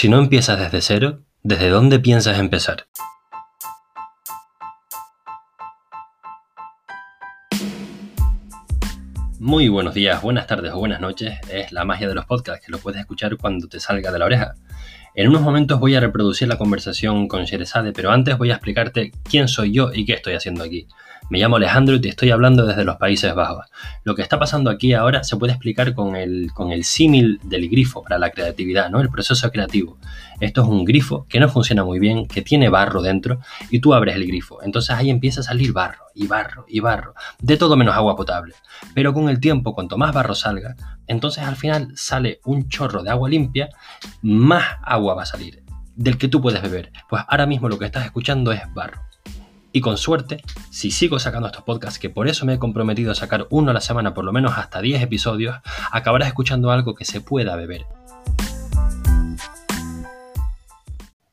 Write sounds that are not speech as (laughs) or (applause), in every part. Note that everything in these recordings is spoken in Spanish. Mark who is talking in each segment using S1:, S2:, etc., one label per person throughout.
S1: Si no empiezas desde cero, ¿desde dónde piensas empezar? Muy buenos días, buenas tardes o buenas noches. Es la magia de los podcasts que lo puedes escuchar cuando te salga de la oreja. En unos momentos voy a reproducir la conversación con Sherezade, pero antes voy a explicarte quién soy yo y qué estoy haciendo aquí. Me llamo Alejandro y te estoy hablando desde los Países Bajos. Lo que está pasando aquí ahora se puede explicar con el, con el símil del grifo para la creatividad, ¿no? El proceso creativo. Esto es un grifo que no funciona muy bien, que tiene barro dentro y tú abres el grifo. Entonces ahí empieza a salir barro y barro y barro, de todo menos agua potable. Pero con el tiempo, cuanto más barro salga, entonces al final sale un chorro de agua limpia, más agua va a salir, del que tú puedes beber. Pues ahora mismo lo que estás escuchando es barro. Y con suerte, si sigo sacando estos podcasts, que por eso me he comprometido a sacar uno a la semana, por lo menos hasta 10 episodios, acabarás escuchando algo que se pueda beber.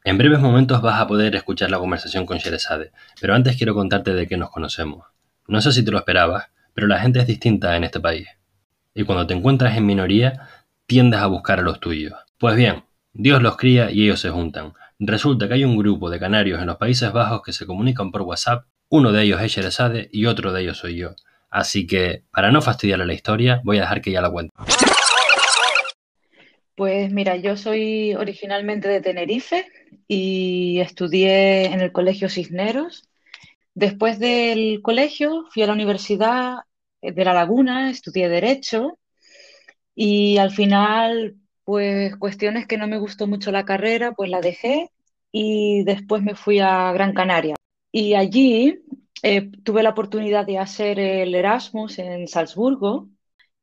S1: En breves momentos vas a poder escuchar la conversación con Sherezade, pero antes quiero contarte de qué nos conocemos. No sé si te lo esperabas, pero la gente es distinta en este país. Y cuando te encuentras en minoría, tiendes a buscar a los tuyos. Pues bien, Dios los cría y ellos se juntan. Resulta que hay un grupo de canarios en los Países Bajos que se comunican por WhatsApp, uno de ellos es Sherezade y otro de ellos soy yo. Así que, para no fastidiarle la historia, voy a dejar que ya la cuente.
S2: Pues mira, yo soy originalmente de Tenerife y estudié en el Colegio Cisneros. Después del colegio fui a la Universidad de La Laguna, estudié Derecho y al final pues cuestiones que no me gustó mucho la carrera, pues la dejé y después me fui a Gran Canaria. Y allí eh, tuve la oportunidad de hacer el Erasmus en Salzburgo.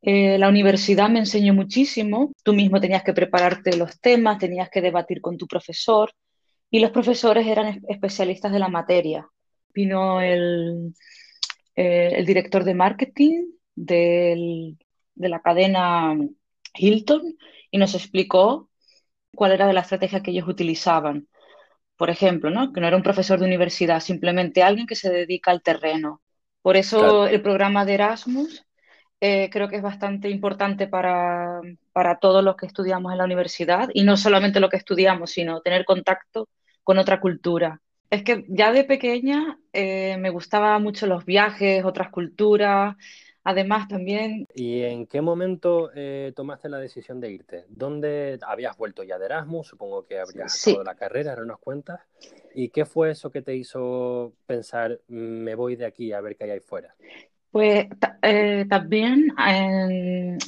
S2: Eh, la universidad me enseñó muchísimo. Tú mismo tenías que prepararte los temas, tenías que debatir con tu profesor y los profesores eran especialistas de la materia. Vino el, eh, el director de marketing del, de la cadena Hilton y nos explicó cuál era la estrategia que ellos utilizaban. Por ejemplo, ¿no? que no era un profesor de universidad, simplemente alguien que se dedica al terreno. Por eso el programa de Erasmus eh, creo que es bastante importante para, para todos los que estudiamos en la universidad y no solamente lo que estudiamos, sino tener contacto con otra cultura. Es que ya de pequeña eh, me gustaban mucho los viajes, otras culturas, Además, también...
S1: ¿Y en qué momento eh, tomaste la decisión de irte? ¿Dónde habías vuelto ya de Erasmus? Supongo que habrías sí. la carrera, ahora nos cuentas. ¿Y qué fue eso que te hizo pensar, me voy de aquí a ver qué hay ahí fuera?
S2: Pues eh, también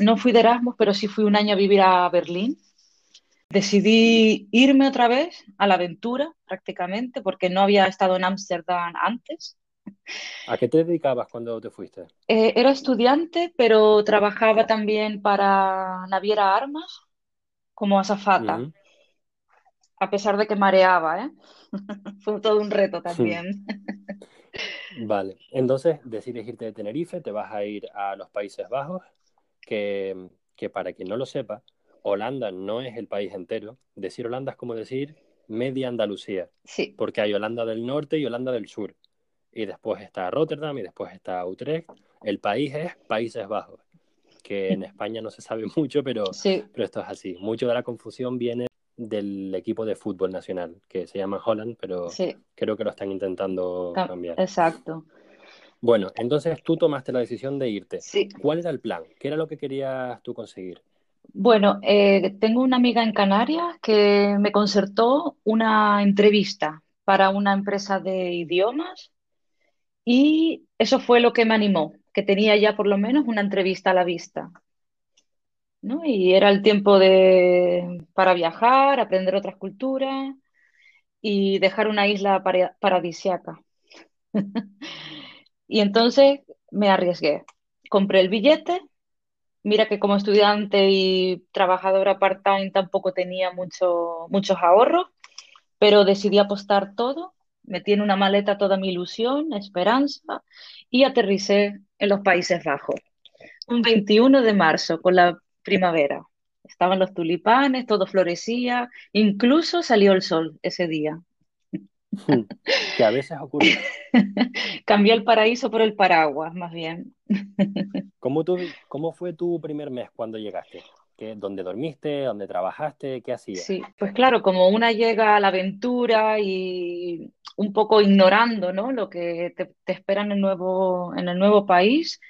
S2: no fui de Erasmus, pero sí fui un año a vivir a Berlín. Decidí irme otra vez a la aventura, prácticamente, porque no había estado en Ámsterdam antes.
S1: ¿A qué te dedicabas cuando te fuiste?
S2: Eh, era estudiante, pero trabajaba también para Naviera Armas como azafata. A pesar de que mareaba, ¿eh? (laughs) Fue todo un reto también. (laughs)
S1: vale, entonces decides irte de Tenerife, te vas a ir a los Países Bajos, que, que para quien no lo sepa, Holanda no es el país entero. Decir Holanda es como decir media Andalucía.
S2: Sí.
S1: Porque hay Holanda del norte y Holanda del sur y después está Rotterdam y después está Utrecht. El país es Países Bajos, que en (laughs) España no se sabe mucho, pero, pero esto es así. Mucho de la confusión viene del equipo de fútbol nacional, que se llama Holland, pero creo que lo están intentando cambiar.
S2: Exacto.
S1: Bueno, entonces tú tomaste la decisión de irte.
S2: Sí.
S1: ¿Cuál era el plan? ¿Qué era lo que querías tú conseguir?
S2: Bueno, eh, tengo una amiga en Canarias que me concertó una entrevista para una empresa de idiomas y eso fue lo que me animó, que tenía ya por lo menos una entrevista a la vista. Y era el tiempo de, para viajar, aprender otras culturas y dejar una isla paradisiaca. (laughs) y entonces me arriesgué. Compré el billete. Mira que como estudiante y trabajadora part-time tampoco tenía mucho, muchos ahorros, pero decidí apostar todo metí en una maleta toda mi ilusión, esperanza y aterricé en los Países Bajos. Un 21 de marzo, con la primavera. Estaban los tulipanes, todo florecía, incluso salió el sol ese día.
S1: Que a veces ocurre. (laughs)
S2: Cambió el paraíso por el paraguas, más bien. (laughs)
S1: ¿Cómo, ¿Cómo fue tu primer mes cuando llegaste? ¿Qué, ¿Dónde dormiste? ¿Dónde trabajaste? ¿Qué hacías?
S2: Sí, pues claro, como una llega a la aventura y un poco ignorando, ¿no? Lo que te, te espera en el nuevo, en el nuevo país,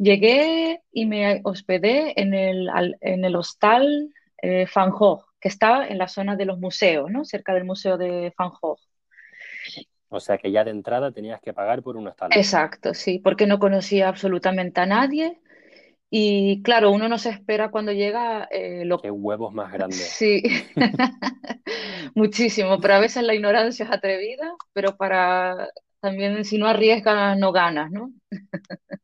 S2: llegué y me hospedé en el, en el hostal eh, Van Gogh, que estaba en la zona de los museos, ¿no? Cerca del museo de Van Gogh.
S1: O sea que ya de entrada tenías que pagar por un hostal.
S2: Exacto, sí, porque no conocía absolutamente a nadie. Y claro, uno no se espera cuando llega eh, lo
S1: Qué huevos más grandes.
S2: Sí, (laughs) muchísimo, pero a veces la ignorancia es atrevida, pero para también si no arriesgas no ganas, ¿no? (laughs)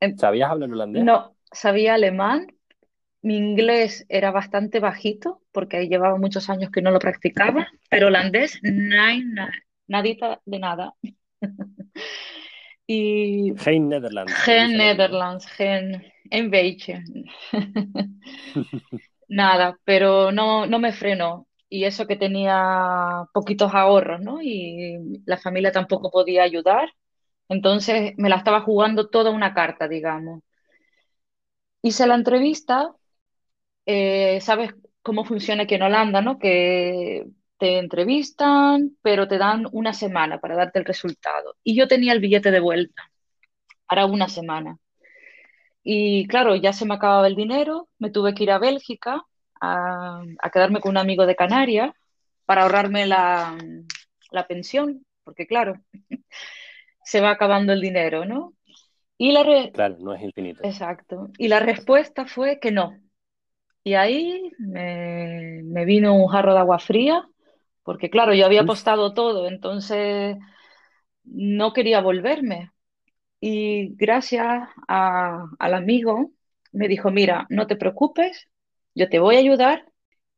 S2: En-
S1: ¿Sabías hablar holandés?
S2: No, sabía alemán, mi inglés era bastante bajito porque llevaba muchos años que no lo practicaba, pero holandés, nein, na- nadita de nada. (laughs) Y een beetje. (laughs) Nada, pero no, no me frenó. Y eso que tenía poquitos ahorros, ¿no? Y la familia tampoco podía ayudar. Entonces me la estaba jugando toda una carta, digamos. Hice la entrevista, eh, sabes cómo funciona aquí en Holanda, ¿no? Que te entrevistan, pero te dan una semana para darte el resultado. Y yo tenía el billete de vuelta para una semana. Y claro, ya se me acababa el dinero, me tuve que ir a Bélgica a, a quedarme con un amigo de Canarias para ahorrarme la, la pensión, porque claro, se va acabando el dinero, ¿no? Y la re-
S1: Claro, no es infinito.
S2: Exacto. Y la respuesta fue que no. Y ahí me, me vino un jarro de agua fría, porque claro, yo había apostado todo, entonces no quería volverme. Y gracias a- al amigo me dijo, mira, no te preocupes, yo te voy a ayudar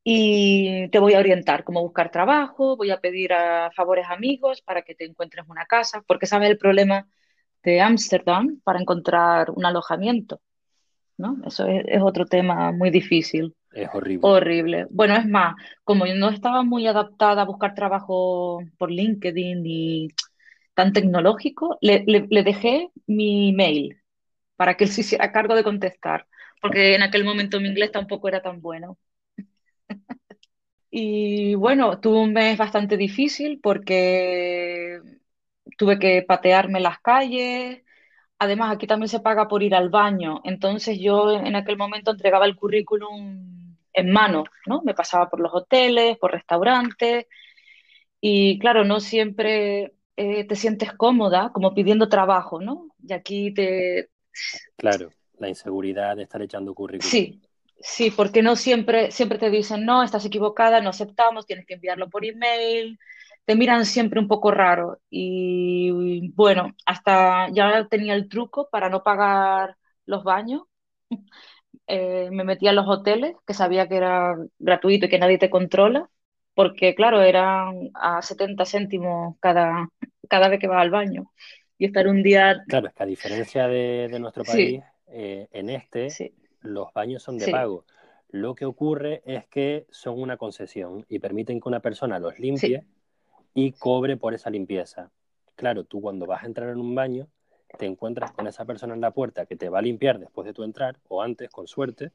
S2: y te voy a orientar cómo buscar trabajo, voy a pedir a favores amigos para que te encuentres una casa, porque sabes el problema de Ámsterdam para encontrar un alojamiento, ¿no? Eso es, es otro tema muy difícil,
S1: es horrible.
S2: horrible. Bueno, es más, como yo no estaba muy adaptada a buscar trabajo por LinkedIn y tan tecnológico, le, le- le dejé mi mail para que él se hiciera cargo de contestar, porque en aquel momento mi inglés tampoco era tan bueno. Y bueno, tuve un mes bastante difícil porque tuve que patearme las calles. Además, aquí también se paga por ir al baño. Entonces yo en aquel momento entregaba el currículum en mano, ¿no? Me pasaba por los hoteles, por restaurantes y claro, no siempre eh, te sientes cómoda como pidiendo trabajo, ¿no? Y aquí te...
S1: Claro, la inseguridad de estar echando currículum.
S2: Sí, sí, porque no siempre, siempre te dicen, no, estás equivocada, no aceptamos, tienes que enviarlo por email, te miran siempre un poco raro. Y bueno, hasta ya tenía el truco para no pagar los baños. (laughs) Eh, me metía en los hoteles, que sabía que era gratuito y que nadie te controla, porque claro, eran a 70 céntimos cada, cada vez que vas al baño. Y estar un día,
S1: Claro, es que a diferencia de, de nuestro
S2: sí,
S1: país, eh, en este
S2: sí,
S1: los baños son de
S2: sí,
S1: pago. Lo que ocurre es que son una concesión y permiten que una persona los
S2: sí.
S1: limpie y cobre por esa limpieza. Claro, tú cuando vas a entrar en un baño, te encuentras con esa persona en la puerta que te va a limpiar después de tu entrar, o antes, con suerte,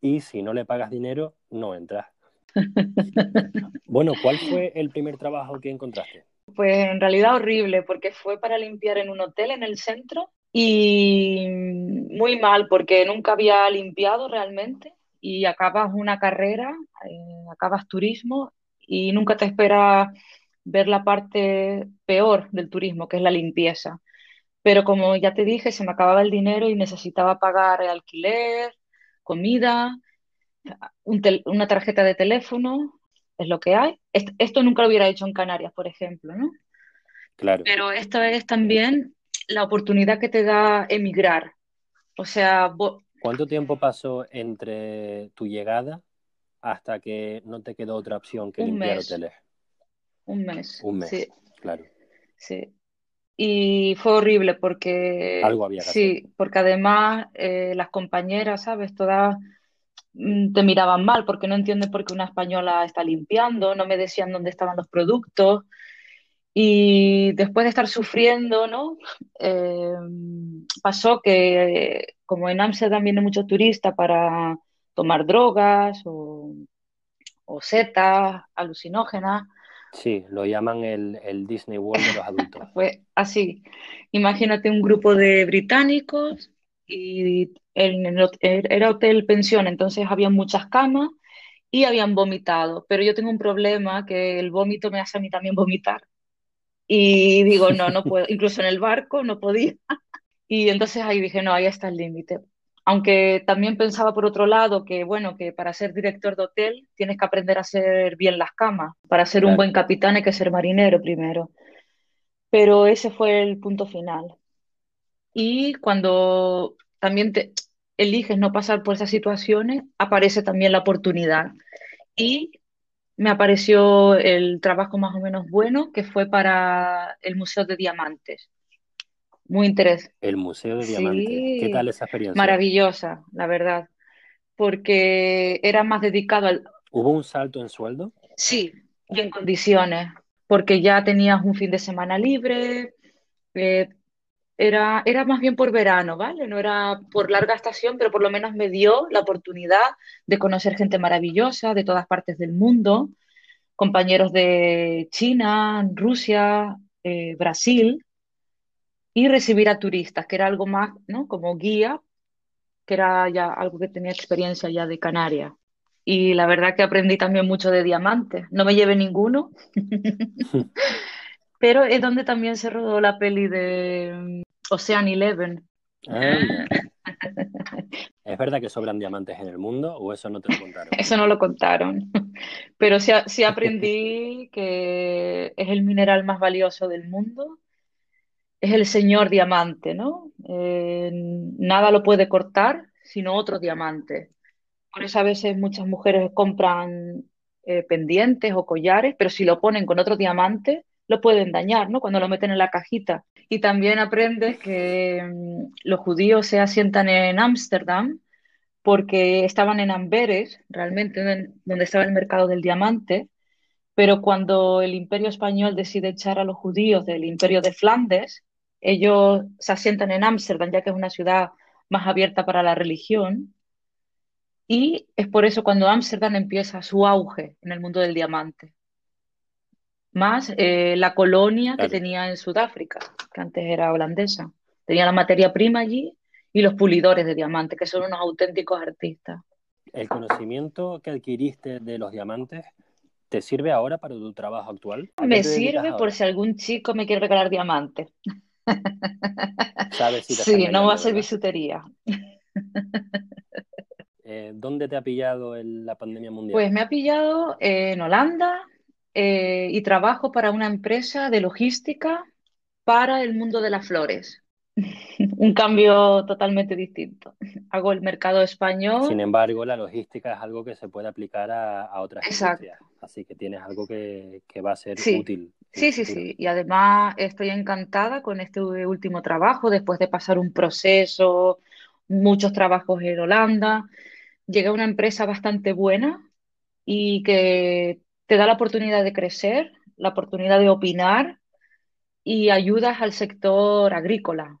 S1: y si no le pagas dinero, no entras. (laughs) Bueno, ¿cuál fue el primer trabajo que encontraste?
S2: Pues en realidad horrible, porque fue para limpiar en un hotel en el centro y muy mal, porque nunca había limpiado realmente y acabas una carrera, eh, acabas turismo y nunca te esperas ver la parte peor del turismo, que es la limpieza. Pero como ya te dije, se me acababa el dinero y necesitaba pagar el alquiler, comida, un tel- una tarjeta de teléfono, es lo que hay. Est- Esto nunca lo hubiera hecho en Canarias, por ejemplo, ¿no?
S1: Claro,
S2: Pero esto es también la oportunidad que te da emigrar. O sea,
S1: ¿cuánto tiempo pasó entre tu llegada hasta que no te quedó otra opción que
S2: un
S1: limpiar
S2: mes,
S1: hoteles?
S2: un mes,
S1: Un mes,
S2: sí,
S1: claro.
S2: sí. Y fue horrible porque,
S1: Algo había que hacer.
S2: sí, porque además eh, las compañeras, ¿sabes? Todas mm, te miraban mal porque no entienden por qué una española está limpiando, no me decían dónde estaban los productos. Y después de estar sufriendo, ¿no? Eh, pasó que, como en Ámsterdam viene mucho turista para tomar drogas o, o setas alucinógenas.
S1: Sí, lo llaman el, el Disney World de los adultos. (laughs)
S2: Pues así, imagínate un grupo de británicos y el, era hotel pensión, entonces había muchas camas y habían vomitado, pero yo tengo un problema que el vómito me hace a mí también vomitar. Y digo, no, no (laughs) puedo, incluso en el barco no podía. (laughs) Y entonces ahí dije, no, ahí está el límite. Aunque también pensaba por otro lado que, bueno, que para ser director de hotel tienes que aprender a hacer bien las camas. Para ser un buen capitán hay que ser marinero primero. Pero ese fue el punto final. Y cuando también te eliges no pasar por esas situaciones, aparece también la oportunidad. Y me apareció el trabajo más o menos bueno, que fue para el Museo de Diamantes. Muy interesante.
S1: El Museo de Diamantes. ¿Qué tal esa experiencia?
S2: Maravillosa, la verdad. Porque era más dedicado al...
S1: ¿Hubo un salto en sueldo?
S2: Sí, y en condiciones. Porque ya tenías un fin de semana libre, eh, era, era más bien por verano, ¿vale? No era por larga estación, pero por lo menos me dio la oportunidad de conocer gente maravillosa de todas partes del mundo, compañeros de China, Rusia, eh, Brasil, y recibir a turistas, que era algo más, ¿no? Como guía, que era ya algo que tenía experiencia ya de Canarias. Y la verdad que aprendí también mucho de diamantes. No me llevé ninguno, (laughs) (laughs) pero es donde también se rodó la peli de Ocean Eleven.
S1: Ah, (laughs) ¿Es verdad que sobran diamantes en el mundo o eso no te lo contaron? (laughs)
S2: Eso no lo contaron, (laughs) pero sí, sí aprendí que es el mineral más valioso del mundo, es el señor diamante, ¿no? Eh, nada lo puede cortar sino otro diamante. Por eso a veces muchas mujeres compran eh, pendientes o collares, pero si lo ponen con otro diamante, lo pueden dañar, ¿no? Cuando lo meten en la cajita. Y también aprendes que mm, los judíos se asientan en Ámsterdam porque estaban en Amberes, realmente donde estaba el mercado del diamante, pero cuando el imperio español decide echar a los judíos del imperio de Flandes, ellos se asientan en Ámsterdam, ya que es una ciudad más abierta para la religión, y es por eso cuando Ámsterdam empieza su auge en el mundo del diamante más eh, la colonia que tenía en Sudáfrica, que antes era holandesa. Tenía la materia prima allí y los pulidores de diamantes, que son unos auténticos artistas.
S1: ¿El conocimiento que adquiriste de los diamantes te sirve ahora para tu trabajo actual?
S2: Me sirve por si algún chico me quiere regalar diamantes. (laughs)
S1: ¿Sabes si
S2: sí, no va a ser bisutería.
S1: Eh, ¿Dónde te ha pillado la pandemia mundial?
S2: Pues me ha pillado en Holanda, eh, y trabajo para una empresa de logística para el mundo de las flores. (laughs) Un cambio totalmente distinto. Hago el mercado español.
S1: Sin embargo, la logística es algo que se puede aplicar a, a otras Exacto. Así que tienes algo que, que va a ser útil.
S2: Sí, sí, sí. Y además estoy encantada con este último trabajo, después de pasar un proceso, muchos trabajos en Holanda. Llegué a una empresa bastante buena y que te da la oportunidad de crecer, la oportunidad de opinar y ayudas al sector agrícola.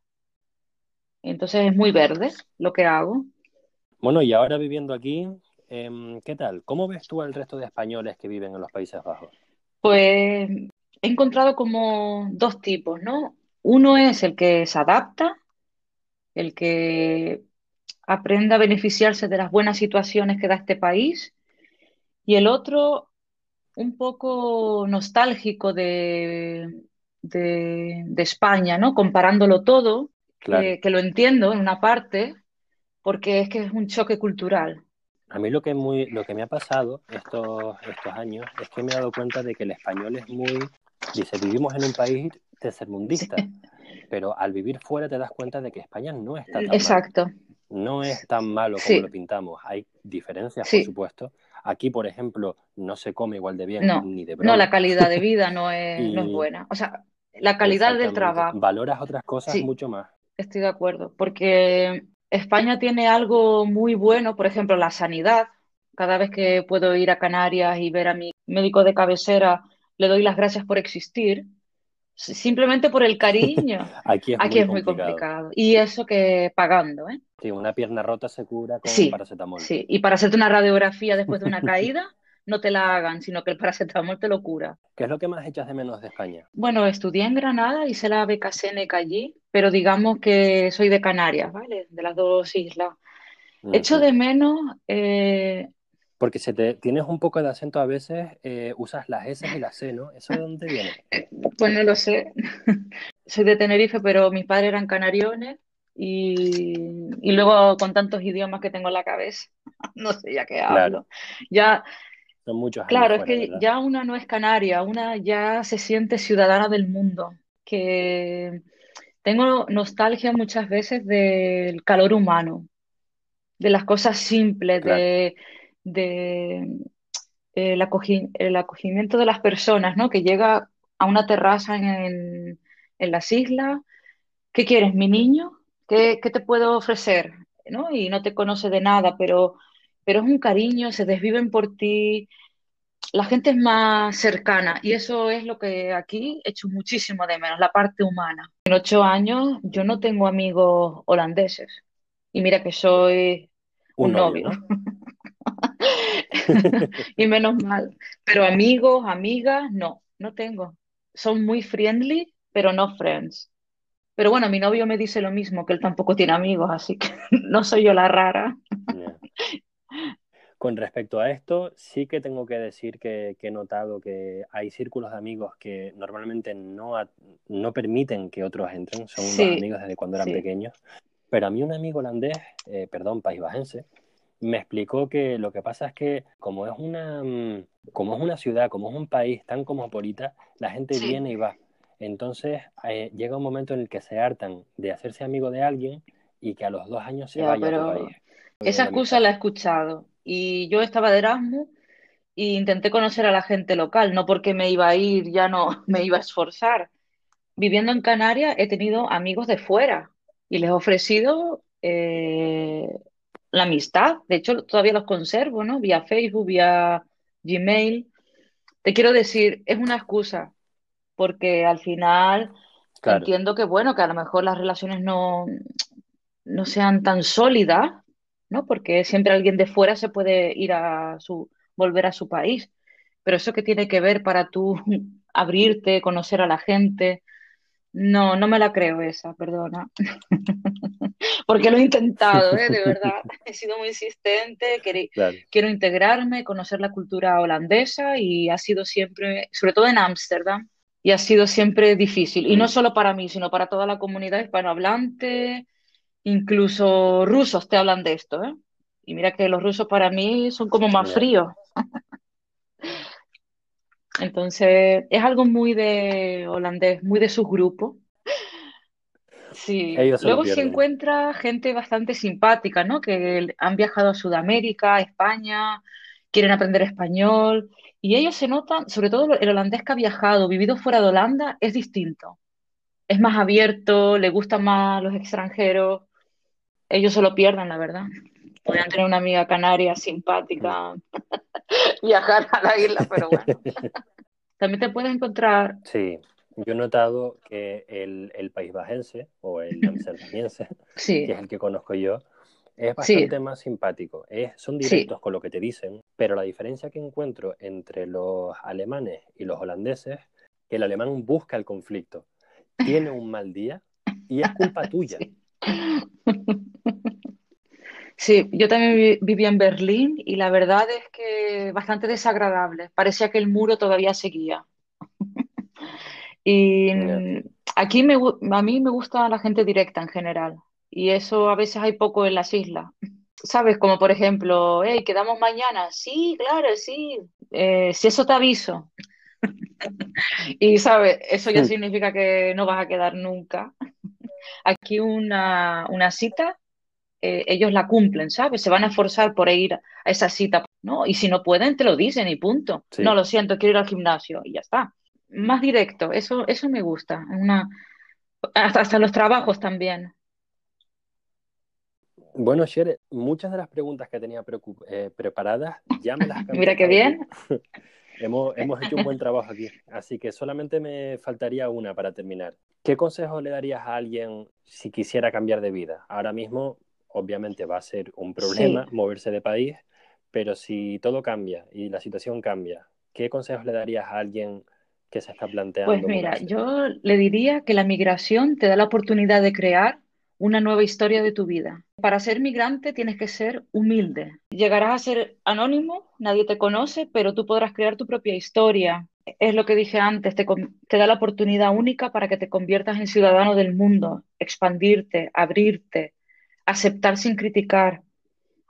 S2: Entonces es muy verde lo que hago.
S1: Bueno, y ahora viviendo aquí, em, ¿qué tal? ¿Cómo ves tú al resto de españoles que viven en los Países Bajos?
S2: Pues he encontrado como dos tipos, ¿no? Uno es el que se adapta, el que aprende a beneficiarse de las buenas situaciones que da este país, y el otro un poco nostálgico de, de, España, ¿no? Comparándolo todo, que, lo entiendo en una parte, porque es que es un choque cultural.
S1: A mí lo que, muy, lo que me ha pasado estos, estos años es que me he dado cuenta de que el español es muy... Dice, vivimos en un país tercermundista, pero al vivir fuera te das cuenta de que España no está tan
S2: Exacto.
S1: No es tan malo como lo pintamos. Hay diferencias, por supuesto, Aquí, por ejemplo, no se come igual de bien ni de broma.
S2: No, la calidad de (laughs) vida no es, buena. O sea, la calidad del trabajo.
S1: Valoras otras cosas mucho más.
S2: Estoy de acuerdo, porque España tiene algo muy bueno, por ejemplo, la sanidad. Cada vez que puedo ir a Canarias y ver a mi médico de cabecera, le doy las gracias por existir, simplemente por el cariño. (laughs)
S1: Aquí es,
S2: Aquí
S1: muy,
S2: es muy
S1: complicado.
S2: Y eso que pagando, ¿eh?
S1: Sí, una pierna rota se cura con
S2: Sí,
S1: paracetamol.
S2: sí. Y para hacerte una radiografía después de una (laughs) caída, no te la hagan, sino que el paracetamol te lo cura.
S1: ¿Qué es lo que más echas de menos de España?
S2: Bueno, estudié en Granada, hice la beca Seneca allí, pero digamos que soy de Canarias, ¿vale? De las dos islas. Echo
S1: Ujú.
S2: de menos, eh,
S1: Porque se te, tienes un poco de acento a veces, eh, usas las S y las C, ¿no? ¿Eso de dónde viene? (laughs)
S2: pues no lo sé. (laughs) Soy de Tenerife, pero mis padres eran canariones y, y luego con tantos idiomas que tengo en la cabeza, (laughs) no sé ya qué
S1: Claro,
S2: hablo. Ya,
S1: son muchos
S2: claro, es
S1: fuera,
S2: que
S1: ¿verdad?
S2: ya una no es canaria, una ya se siente ciudadana del mundo, que tengo nostalgia muchas veces del calor humano, de las cosas simples,
S1: Claro,
S2: de, de el acogi- el acogimiento de las personas, ¿no? Que llega a una terraza en, en las islas. ¿Qué quieres, mi niño? ¿Qué, qué te puedo ofrecer? ¿No? Y no te conoce de nada, pero, pero es un cariño, se desviven por ti. La gente es más cercana y eso es lo que aquí echo muchísimo de menos, la parte humana. En ocho años yo no tengo amigos holandeses y mira que soy
S1: un
S2: un
S1: novio,
S2: novio.
S1: ¿no? (laughs) (laughs)
S2: Y menos mal. Pero amigos, amigas, no, no tengo. Son muy friendly, pero no friends. Pero bueno, mi novio me dice lo mismo, que él tampoco tiene amigos, así que (laughs) no soy yo la rara.
S1: Con respecto a esto, sí que tengo que decir que, que he notado que hay círculos de amigos que normalmente no, no permiten que otros entren, son
S2: Sí,
S1: amigos desde cuando eran
S2: sí,
S1: pequeños. Pero a mí un amigo holandés, eh, perdón, paisbajense, me explicó que lo que pasa es que como es una, mm, como es una ciudad, como es un país tan cosmopolita, la gente
S2: sí.
S1: viene y va. Entonces eh, llega un momento en el que se hartan de hacerse amigo de alguien y que a los dos años se
S2: Ya,
S1: vaya a
S2: pero
S1: país.
S2: esa excusa la he escuchado. Y yo estaba de Erasmus e intenté conocer a la gente local, no porque me iba a ir, ya no (laughs) me iba a esforzar. Viviendo en Canarias he tenido amigos de fuera y les he ofrecido eh, la amistad. De hecho, todavía los conservo, ¿no? Vía Facebook, vía Gmail. Te quiero decir, es una excusa, porque al final
S1: Claro.
S2: entiendo que, bueno, que a lo mejor las relaciones no, no sean tan sólidas, ¿no? Porque siempre alguien de fuera se puede ir a su, volver a su país. Pero eso que tiene que ver para tú (laughs) abrirte, conocer a la gente. No, no me la creo esa, perdona. (laughs) Porque lo he intentado, ¿eh? De verdad. (laughs) He sido muy insistente,
S1: Claro.
S2: quiero integrarme, conocer la cultura holandesa y ha sido siempre, sobre todo en Ámsterdam, y ha sido siempre difícil. Y no
S1: Mm.
S2: solo para mí, sino para toda la comunidad hispanohablante, incluso rusos te hablan de esto, ¿eh? Y mira que los rusos para mí son como más fríos. (laughs) Entonces, es algo muy de holandés, muy de sus grupos. Sí,
S1: Ellos
S2: luego se encuentra gente bastante simpática, ¿no? Que han viajado a Sudamérica, a España, quieren aprender español y ellos se notan, sobre todo el holandés que ha viajado, vivido fuera de Holanda, es distinto. Es más abierto, le gustan más los extranjeros. Ellos se lo pierden, la verdad. Podrían tener una amiga canaria simpática, (laughs) viajar a la isla, pero bueno. (laughs) También te puedes encontrar,
S1: Sí, yo he notado que el, el paisbajense o el (laughs) amsterdamiense, que
S2: sí,
S1: es el que conozco yo, es
S2: sí,
S1: bastante más simpático. Es, son
S2: sí.
S1: directos con lo que te dicen, pero la diferencia que encuentro entre los alemanes y los holandeses, que el alemán busca el conflicto, tiene un mal día y es culpa tuya.
S2: Sí. Yo también vi- vivía en Berlín y la verdad es que bastante desagradable. Parecía que el muro todavía seguía. (laughs) Y
S1: Ya.
S2: mm, aquí me, gu- a mí me gusta la gente directa en general. Y eso a veces hay poco en las islas. ¿Sabes? Como por ejemplo, hey, quedamos mañana. Sí, claro, sí. Eh, si eso te aviso. (laughs) Y, ¿sabes? Eso ya significa que no vas a quedar nunca. (laughs) Aquí una, una cita, eh, ellos la cumplen, ¿sabes? Se van a esforzar por ir a esa cita, ¿no? Y si no pueden, te lo dicen y punto.
S1: Sí.
S2: No, lo siento, quiero ir al gimnasio y ya está. Más directo, eso, eso me gusta. Una, hasta, hasta los trabajos también.
S1: Bueno, Shere, muchas de las preguntas que tenía eh, preparadas ya me las (laughs)
S2: Mira qué bien.
S1: tú. (laughs) Hemos, hecho un buen trabajo aquí, así que solamente me faltaría una para terminar. ¿Qué consejo le darías a alguien si quisiera cambiar de vida? Ahora mismo, obviamente, va a ser un problema moverse de país, pero si todo cambia y la situación cambia, ¿qué consejos le darías a alguien que se está planteando?
S2: Pues mira, yo le diría que la migración te da la oportunidad de crear una nueva historia de tu vida. Para ser migrante tienes que ser humilde. Llegarás a ser anónimo, nadie te conoce, pero tú podrás crear tu propia historia. Es lo que dije antes, te, te da la oportunidad única para que te conviertas en ciudadano del mundo, expandirte, abrirte, aceptar sin criticar.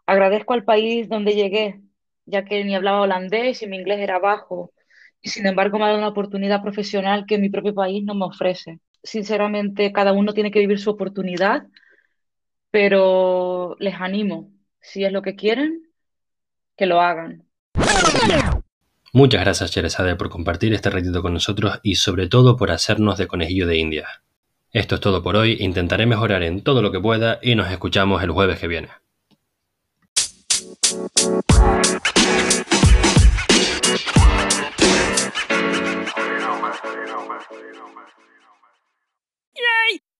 S2: Agradezco al país donde llegué, ya que ni hablaba holandés y mi inglés era bajo, y sin embargo me ha dado una oportunidad profesional que mi propio país no me ofrece sinceramente, cada uno tiene que vivir su oportunidad, pero les animo, si es lo que quieren, que lo hagan.
S1: Muchas gracias, Cheresade, por compartir este ratito con nosotros y sobre todo por hacernos de conejillo de India. Esto es todo por hoy, intentaré mejorar en todo lo que pueda y nos escuchamos el jueves que viene.